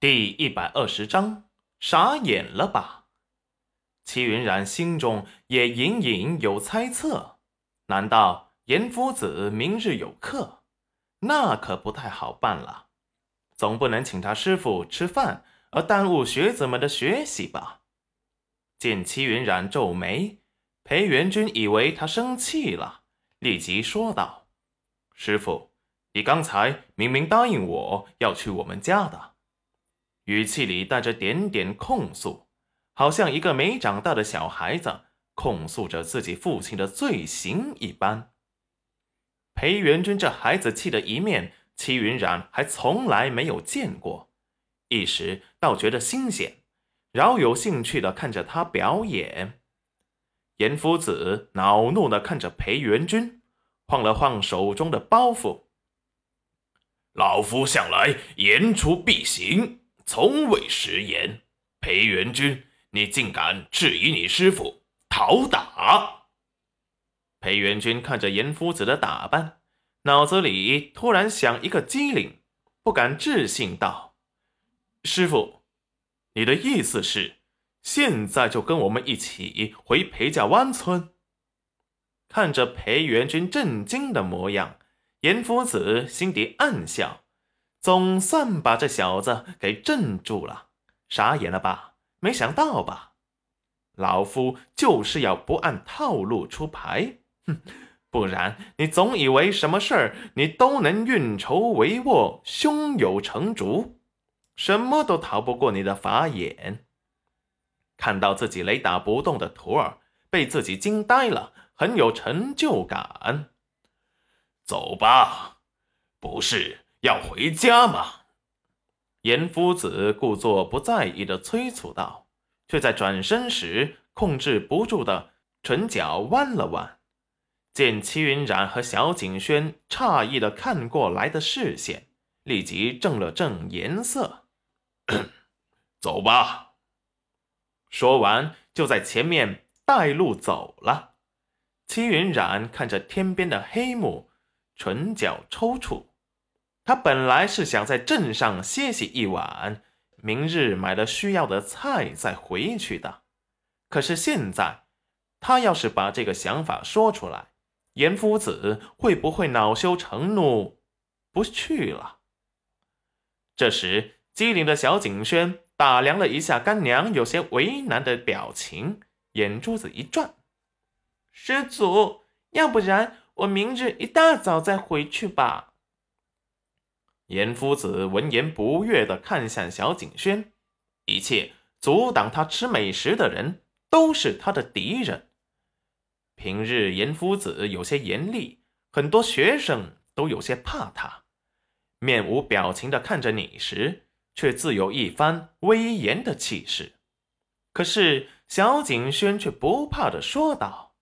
第一百二十章，傻眼了吧？齐云冉心中也隐隐有猜测，难道严夫子明日有课？那可不太好办了，总不能请他师傅吃饭而耽误学子们的学习吧？见齐云冉皱眉，裴元君以为他生气了，立即说道：“师傅，你刚才明明答应我要去我们家的。”语气里带着点点控诉，好像一个没长大的小孩子控诉着自己父亲的罪行一般。裴元君这孩子气的一面，戚云染还从来没有见过，一时倒觉得新鲜，饶有兴趣的看着他表演。严夫子恼怒的看着裴元君，晃了晃手中的包袱：“老夫向来言出必行。”从未食言，裴元君，你竟敢质疑你师傅讨打？裴元君看着严夫子的打扮，脑子里突然想一个机灵，不敢置信道：“师傅，你的意思是，现在就跟我们一起回裴家湾村？”看着裴元君震惊的模样，严夫子心底暗笑。总算把这小子给镇住了，傻眼了吧？没想到吧？老夫就是要不按套路出牌，哼！不然你总以为什么事儿你都能运筹帷幄、胸有成竹，什么都逃不过你的法眼。看到自己雷打不动的徒儿被自己惊呆了，很有成就感。走吧，不是。要回家吗？严夫子故作不在意的催促道，却在转身时控制不住的唇角弯了弯。见齐云冉和小景轩诧异的看过来的视线，立即正了正颜色。走吧。说完，就在前面带路走了。齐云冉看着天边的黑幕，唇角抽搐。他本来是想在镇上歇息一晚，明日买了需要的菜再回去的。可是现在，他要是把这个想法说出来，严夫子会不会恼羞成怒，不去了？这时，机灵的小景轩打量了一下干娘有些为难的表情，眼珠子一转：“师祖，要不然我明日一大早再回去吧。”严夫子闻言不悦地看向小景轩，一切阻挡他吃美食的人都是他的敌人。平日严夫子有些严厉，很多学生都有些怕他。面无表情地看着你时，却自有一番威严的气势。可是小景轩却不怕地说道：“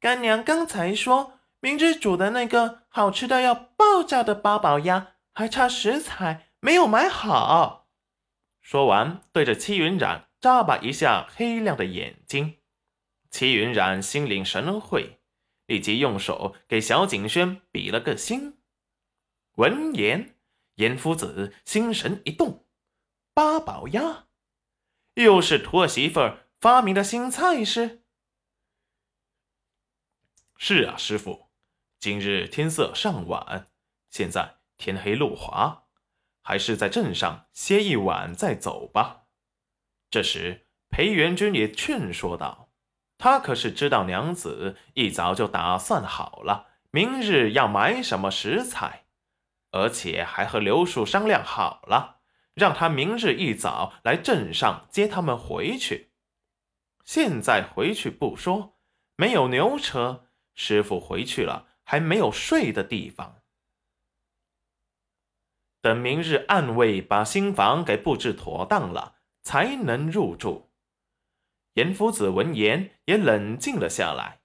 干娘刚才说，明知煮的那个好吃的要爆炸的八宝鸭。”还差食材没有买好。说完，对着戚云染眨巴一下黑亮的眼睛。戚云染心领神会，立即用手给小景轩比了个心。闻言，严夫子心神一动：八宝鸭，又是徒儿媳妇发明的新菜式？是啊，师傅。今日天色尚晚，现在。天黑路滑，还是在镇上歇一晚再走吧。这时，裴元君也劝说道：“他可是知道娘子一早就打算好了，明日要买什么食材，而且还和刘树商量好了，让他明日一早来镇上接他们回去。现在回去不说，没有牛车，师傅回去了还没有睡的地方。”等明日暗卫把新房给布置妥当了，才能入住。严夫子闻言也冷静了下来。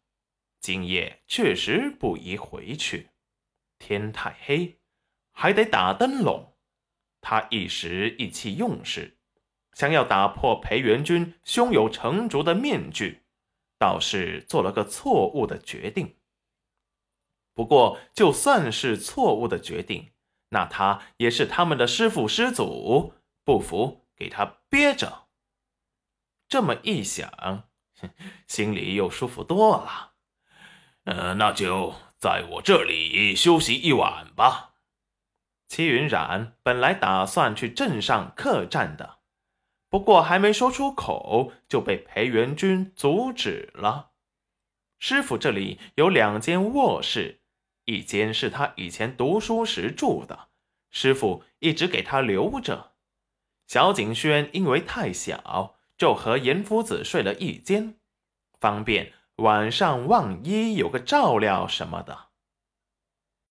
今夜确实不宜回去，天太黑，还得打灯笼。他一时意气用事，想要打破裴元君胸有成竹的面具，倒是做了个错误的决定。不过，就算是错误的决定。那他也是他们的师父师祖，不服给他憋着。这么一想，心里又舒服多了。呃，那就在我这里休息一晚吧。齐云冉本来打算去镇上客栈的，不过还没说出口，就被裴元君阻止了。师傅这里有两间卧室，一间是他以前读书时住的，师傅一直给他留着。小景轩因为太小，就和严夫子睡了一间，方便。晚上万一有个照料什么的。